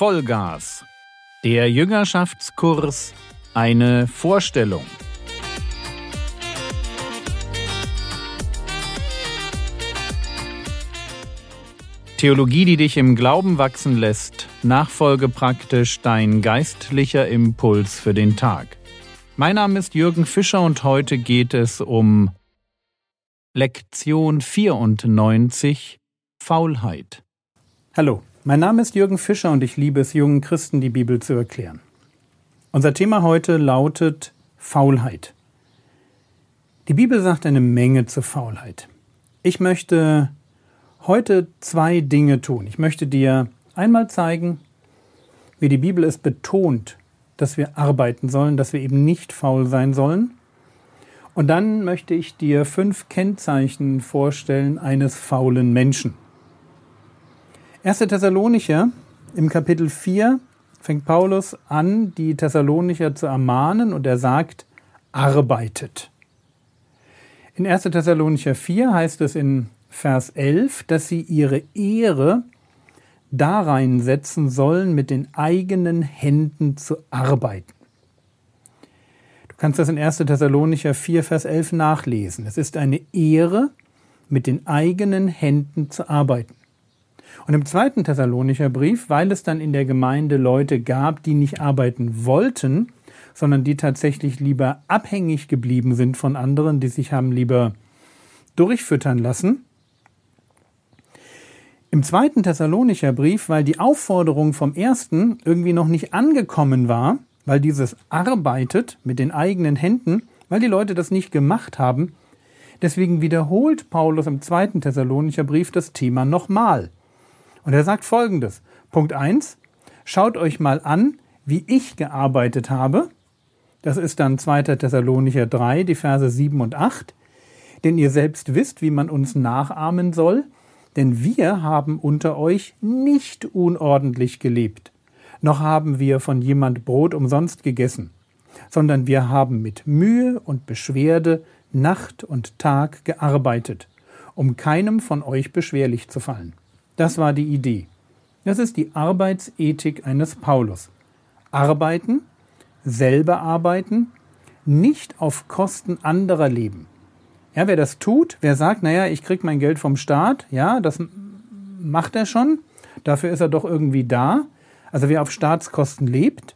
Vollgas. Der Jüngerschaftskurs eine Vorstellung. Theologie, die dich im Glauben wachsen lässt, nachfolge praktisch dein geistlicher Impuls für den Tag. Mein Name ist Jürgen Fischer und heute geht es um Lektion 94 Faulheit. Hallo, mein Name ist Jürgen Fischer und ich liebe es, jungen Christen die Bibel zu erklären. Unser Thema heute lautet Faulheit. Die Bibel sagt eine Menge zur Faulheit. Ich möchte heute zwei Dinge tun. Ich möchte dir einmal zeigen, wie die Bibel es betont, dass wir arbeiten sollen, dass wir eben nicht faul sein sollen. Und dann möchte ich dir fünf Kennzeichen vorstellen eines faulen Menschen. 1. Thessalonicher im Kapitel 4 fängt Paulus an, die Thessalonicher zu ermahnen und er sagt, arbeitet. In 1. Thessalonicher 4 heißt es in Vers 11, dass sie ihre Ehre darein setzen sollen, mit den eigenen Händen zu arbeiten. Du kannst das in 1. Thessalonicher 4, Vers 11 nachlesen. Es ist eine Ehre, mit den eigenen Händen zu arbeiten. Und im zweiten Thessalonicher Brief, weil es dann in der Gemeinde Leute gab, die nicht arbeiten wollten, sondern die tatsächlich lieber abhängig geblieben sind von anderen, die sich haben lieber durchfüttern lassen. Im zweiten Thessalonicher Brief, weil die Aufforderung vom ersten irgendwie noch nicht angekommen war, weil dieses arbeitet mit den eigenen Händen, weil die Leute das nicht gemacht haben, deswegen wiederholt Paulus im zweiten Thessalonicher Brief das Thema nochmal. Und er sagt folgendes. Punkt eins: Schaut euch mal an, wie ich gearbeitet habe. Das ist dann 2. Thessalonicher 3, die Verse 7 und 8. Denn ihr selbst wisst, wie man uns nachahmen soll, denn wir haben unter euch nicht unordentlich gelebt, noch haben wir von jemand Brot umsonst gegessen, sondern wir haben mit Mühe und Beschwerde Nacht und Tag gearbeitet, um keinem von euch beschwerlich zu fallen. Das war die Idee. Das ist die Arbeitsethik eines Paulus. Arbeiten, selber arbeiten, nicht auf Kosten anderer leben. Ja, wer das tut, wer sagt, naja, ich krieg mein Geld vom Staat, ja, das macht er schon, dafür ist er doch irgendwie da. Also wer auf Staatskosten lebt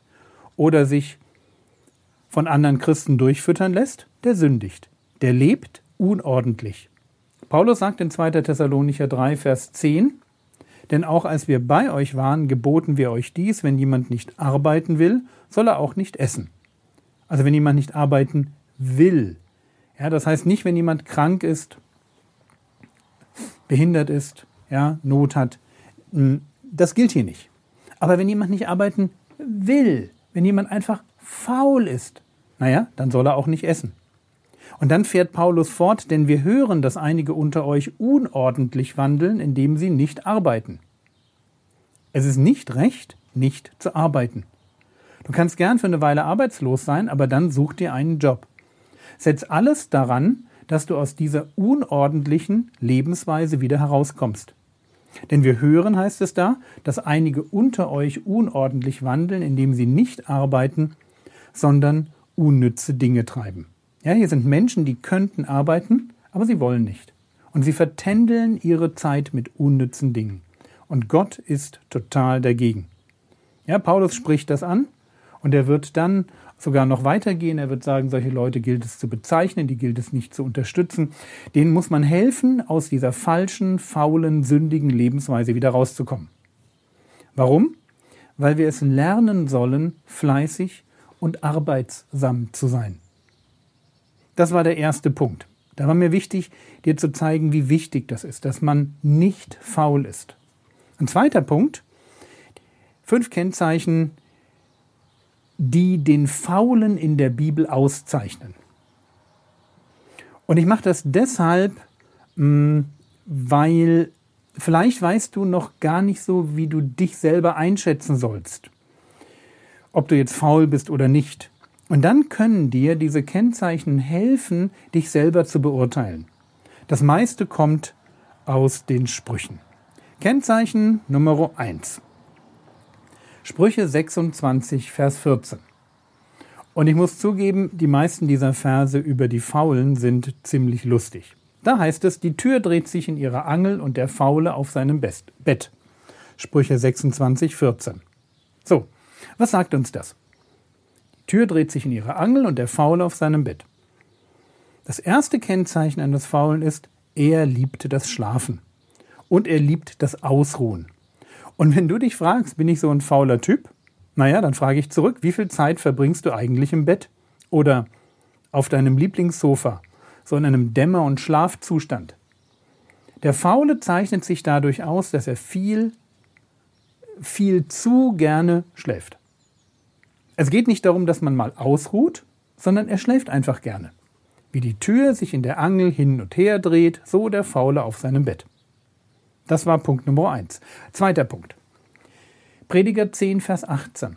oder sich von anderen Christen durchfüttern lässt, der sündigt. Der lebt unordentlich. Paulus sagt in 2. Thessalonicher 3, Vers 10, denn auch als wir bei euch waren, geboten wir euch dies, wenn jemand nicht arbeiten will, soll er auch nicht essen. Also wenn jemand nicht arbeiten will. Ja, das heißt nicht, wenn jemand krank ist, behindert ist, ja, Not hat. Hm, das gilt hier nicht. Aber wenn jemand nicht arbeiten will, wenn jemand einfach faul ist, naja, dann soll er auch nicht essen. Und dann fährt Paulus fort, denn wir hören, dass einige unter euch unordentlich wandeln, indem sie nicht arbeiten. Es ist nicht recht, nicht zu arbeiten. Du kannst gern für eine Weile arbeitslos sein, aber dann such dir einen Job. Setz alles daran, dass du aus dieser unordentlichen Lebensweise wieder herauskommst. Denn wir hören, heißt es da, dass einige unter euch unordentlich wandeln, indem sie nicht arbeiten, sondern unnütze Dinge treiben. Ja, hier sind Menschen, die könnten arbeiten, aber sie wollen nicht. Und sie vertändeln ihre Zeit mit unnützen Dingen. Und Gott ist total dagegen. Ja, Paulus spricht das an und er wird dann sogar noch weitergehen. Er wird sagen, solche Leute gilt es zu bezeichnen, die gilt es nicht zu unterstützen. Denen muss man helfen, aus dieser falschen, faulen, sündigen Lebensweise wieder rauszukommen. Warum? Weil wir es lernen sollen, fleißig und arbeitsam zu sein. Das war der erste Punkt. Da war mir wichtig, dir zu zeigen, wie wichtig das ist, dass man nicht faul ist. Ein zweiter Punkt, fünf Kennzeichen, die den Faulen in der Bibel auszeichnen. Und ich mache das deshalb, mm, weil vielleicht weißt du noch gar nicht so, wie du dich selber einschätzen sollst. Ob du jetzt faul bist oder nicht. Und dann können dir diese Kennzeichen helfen, dich selber zu beurteilen. Das meiste kommt aus den Sprüchen. Kennzeichen Nummer eins: Sprüche 26, Vers 14. Und ich muss zugeben, die meisten dieser Verse über die Faulen sind ziemlich lustig. Da heißt es, die Tür dreht sich in ihrer Angel und der Faule auf seinem Bett. Sprüche 26, 14. So, was sagt uns das? Tür dreht sich in ihrer Angel und der Faule auf seinem Bett. Das erste Kennzeichen eines Faulen ist, er liebte das Schlafen. Und er liebt das Ausruhen. Und wenn du dich fragst, bin ich so ein fauler Typ? Naja, dann frage ich zurück, wie viel Zeit verbringst du eigentlich im Bett? Oder auf deinem Lieblingssofa, so in einem Dämmer- und Schlafzustand? Der Faule zeichnet sich dadurch aus, dass er viel, viel zu gerne schläft. Es geht nicht darum, dass man mal ausruht, sondern er schläft einfach gerne. Wie die Tür sich in der Angel hin und her dreht, so der Faule auf seinem Bett. Das war Punkt Nummer eins. Zweiter Punkt. Prediger 10, Vers 18.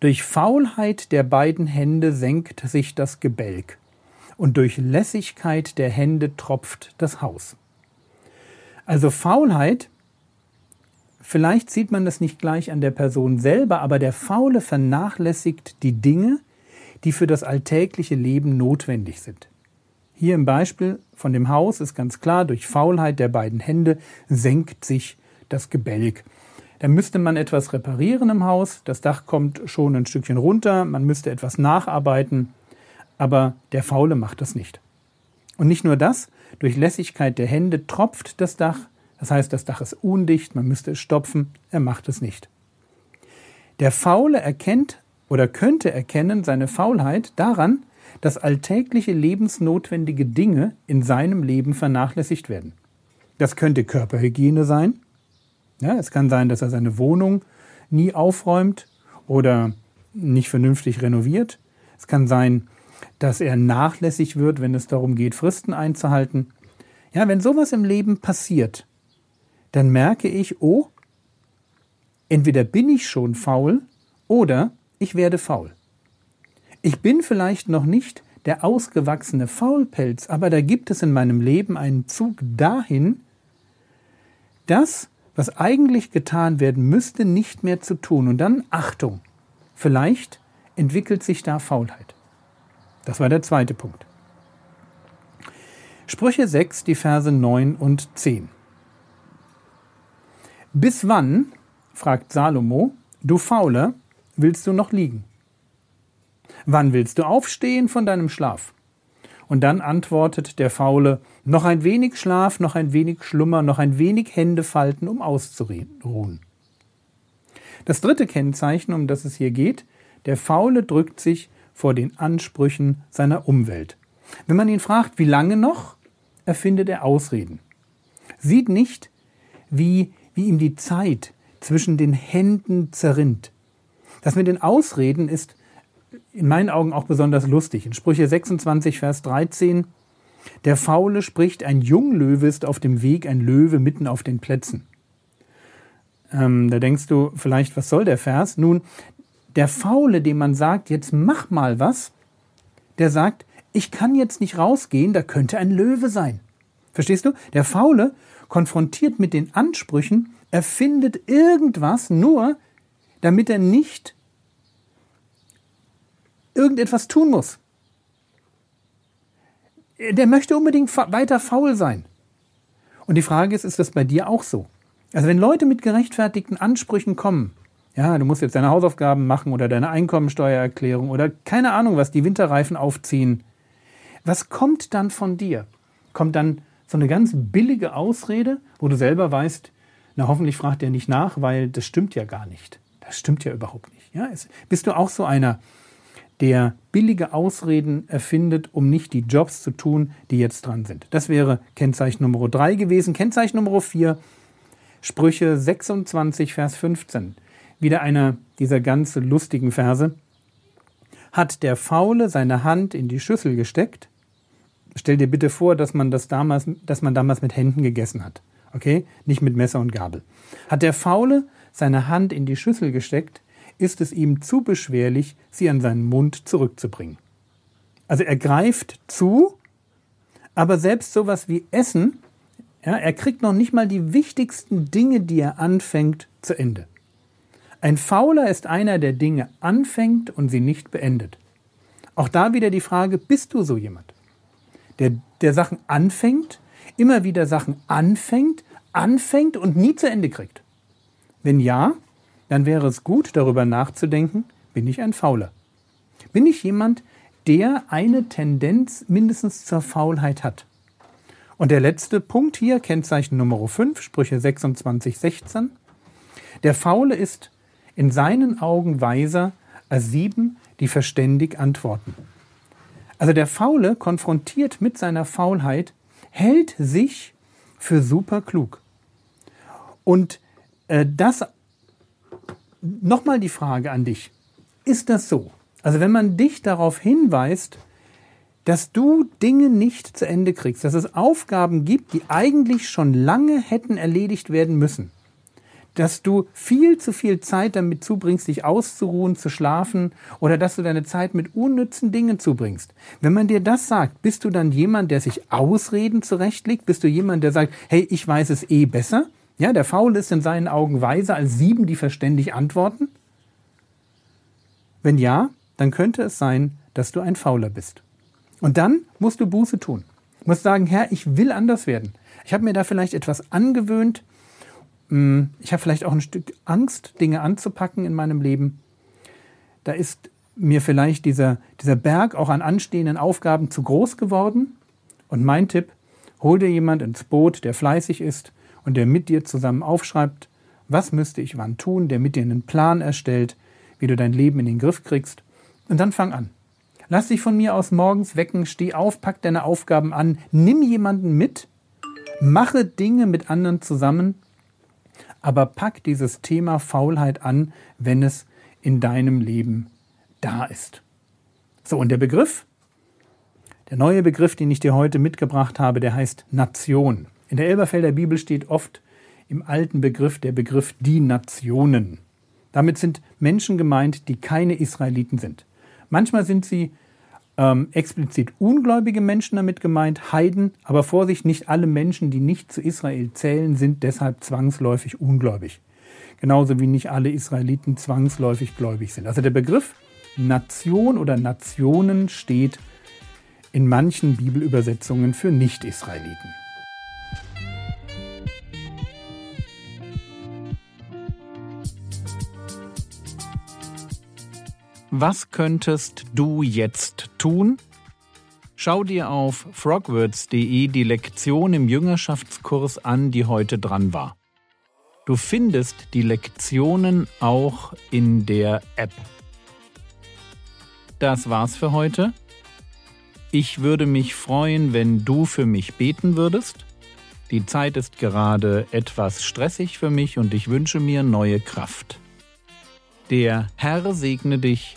Durch Faulheit der beiden Hände senkt sich das Gebälk, und durch Lässigkeit der Hände tropft das Haus. Also Faulheit, vielleicht sieht man das nicht gleich an der Person selber, aber der Faule vernachlässigt die Dinge, die für das alltägliche Leben notwendig sind. Hier im Beispiel von dem Haus ist ganz klar, durch Faulheit der beiden Hände senkt sich das Gebälk. Da müsste man etwas reparieren im Haus, das Dach kommt schon ein Stückchen runter, man müsste etwas nacharbeiten, aber der Faule macht das nicht. Und nicht nur das, durch Lässigkeit der Hände tropft das Dach, das heißt, das Dach ist undicht, man müsste es stopfen, er macht es nicht. Der Faule erkennt oder könnte erkennen seine Faulheit daran, dass alltägliche lebensnotwendige Dinge in seinem Leben vernachlässigt werden. Das könnte Körperhygiene sein. Ja, es kann sein, dass er seine Wohnung nie aufräumt oder nicht vernünftig renoviert. Es kann sein, dass er nachlässig wird, wenn es darum geht, Fristen einzuhalten. Ja, wenn sowas im Leben passiert, dann merke ich, oh, entweder bin ich schon faul oder ich werde faul. Ich bin vielleicht noch nicht der ausgewachsene Faulpelz, aber da gibt es in meinem Leben einen Zug dahin, das, was eigentlich getan werden müsste, nicht mehr zu tun. Und dann Achtung, vielleicht entwickelt sich da Faulheit. Das war der zweite Punkt. Sprüche 6, die Verse 9 und 10. Bis wann, fragt Salomo, du Fauler, willst du noch liegen? Wann willst du aufstehen von deinem Schlaf? Und dann antwortet der Faule, noch ein wenig Schlaf, noch ein wenig Schlummer, noch ein wenig Hände falten, um auszuruhen. Das dritte Kennzeichen, um das es hier geht, der Faule drückt sich vor den Ansprüchen seiner Umwelt. Wenn man ihn fragt, wie lange noch, erfindet er Ausreden. Sieht nicht, wie, wie ihm die Zeit zwischen den Händen zerrinnt. Das mit den Ausreden ist in meinen Augen auch besonders lustig. In Sprüche 26, Vers 13, der Faule spricht, ein Junglöwe ist auf dem Weg, ein Löwe mitten auf den Plätzen. Ähm, da denkst du vielleicht, was soll der Vers? Nun, der Faule, dem man sagt, jetzt mach mal was, der sagt, ich kann jetzt nicht rausgehen, da könnte ein Löwe sein. Verstehst du? Der Faule, konfrontiert mit den Ansprüchen, erfindet irgendwas nur, damit er nicht irgendetwas tun muss. Der möchte unbedingt weiter faul sein. Und die Frage ist, ist das bei dir auch so? Also wenn Leute mit gerechtfertigten Ansprüchen kommen, ja, du musst jetzt deine Hausaufgaben machen oder deine Einkommensteuererklärung oder keine Ahnung was, die Winterreifen aufziehen, was kommt dann von dir? Kommt dann so eine ganz billige Ausrede, wo du selber weißt, na hoffentlich fragt er nicht nach, weil das stimmt ja gar nicht. Das stimmt ja überhaupt nicht. Ja, bist du auch so einer, der billige Ausreden erfindet, um nicht die Jobs zu tun, die jetzt dran sind. Das wäre Kennzeichen Nummer 3 gewesen. Kennzeichen Nummer 4, Sprüche 26, Vers 15. Wieder einer dieser ganz lustigen Verse. Hat der Faule seine Hand in die Schüssel gesteckt? Stell dir bitte vor, dass man das damals, dass man damals mit Händen gegessen hat. Okay? Nicht mit Messer und Gabel. Hat der Faule seine Hand in die Schüssel gesteckt, ist es ihm zu beschwerlich, sie an seinen Mund zurückzubringen. Also er greift zu, aber selbst sowas wie Essen, ja, er kriegt noch nicht mal die wichtigsten Dinge, die er anfängt, zu Ende. Ein Fauler ist einer, der Dinge anfängt und sie nicht beendet. Auch da wieder die Frage, bist du so jemand? Der, der Sachen anfängt, immer wieder Sachen anfängt, anfängt und nie zu Ende kriegt. Wenn ja, dann wäre es gut, darüber nachzudenken, bin ich ein Fauler? Bin ich jemand, der eine Tendenz mindestens zur Faulheit hat? Und der letzte Punkt hier, Kennzeichen Nummer 5, Sprüche 26, 16. Der Faule ist in seinen Augen weiser als sieben, die verständig antworten. Also der Faule, konfrontiert mit seiner Faulheit, hält sich für super klug. Und äh, das, nochmal die Frage an dich, ist das so? Also wenn man dich darauf hinweist, dass du Dinge nicht zu Ende kriegst, dass es Aufgaben gibt, die eigentlich schon lange hätten erledigt werden müssen, dass du viel zu viel Zeit damit zubringst, dich auszuruhen, zu schlafen oder dass du deine Zeit mit unnützen Dingen zubringst. Wenn man dir das sagt, bist du dann jemand, der sich Ausreden zurechtlegt? Bist du jemand, der sagt, hey, ich weiß es eh besser? Ja, der Faul ist in seinen Augen weiser als sieben, die verständig antworten? Wenn ja, dann könnte es sein, dass du ein Fauler bist. Und dann musst du Buße tun. Du musst sagen, Herr, ich will anders werden. Ich habe mir da vielleicht etwas angewöhnt, ich habe vielleicht auch ein Stück Angst, Dinge anzupacken in meinem Leben. Da ist mir vielleicht dieser, dieser Berg auch an anstehenden Aufgaben zu groß geworden. Und mein Tipp, hol dir jemand ins Boot, der fleißig ist und der mit dir zusammen aufschreibt, was müsste ich wann tun, der mit dir einen Plan erstellt, wie du dein Leben in den Griff kriegst. Und dann fang an. Lass dich von mir aus morgens wecken, steh auf, pack deine Aufgaben an, nimm jemanden mit, mache Dinge mit anderen zusammen aber pack dieses Thema Faulheit an, wenn es in deinem Leben da ist. So, und der Begriff, der neue Begriff, den ich dir heute mitgebracht habe, der heißt Nation. In der Elberfelder Bibel steht oft im alten Begriff der Begriff die Nationen. Damit sind Menschen gemeint, die keine Israeliten sind. Manchmal sind sie ähm, explizit ungläubige Menschen damit gemeint, Heiden, aber Vorsicht, nicht alle Menschen, die nicht zu Israel zählen, sind deshalb zwangsläufig ungläubig. Genauso wie nicht alle Israeliten zwangsläufig gläubig sind. Also der Begriff Nation oder Nationen steht in manchen Bibelübersetzungen für Nicht-Israeliten. Was könntest du jetzt tun? Schau dir auf frogwords.de die Lektion im Jüngerschaftskurs an, die heute dran war. Du findest die Lektionen auch in der App. Das war's für heute. Ich würde mich freuen, wenn du für mich beten würdest. Die Zeit ist gerade etwas stressig für mich und ich wünsche mir neue Kraft. Der Herr segne dich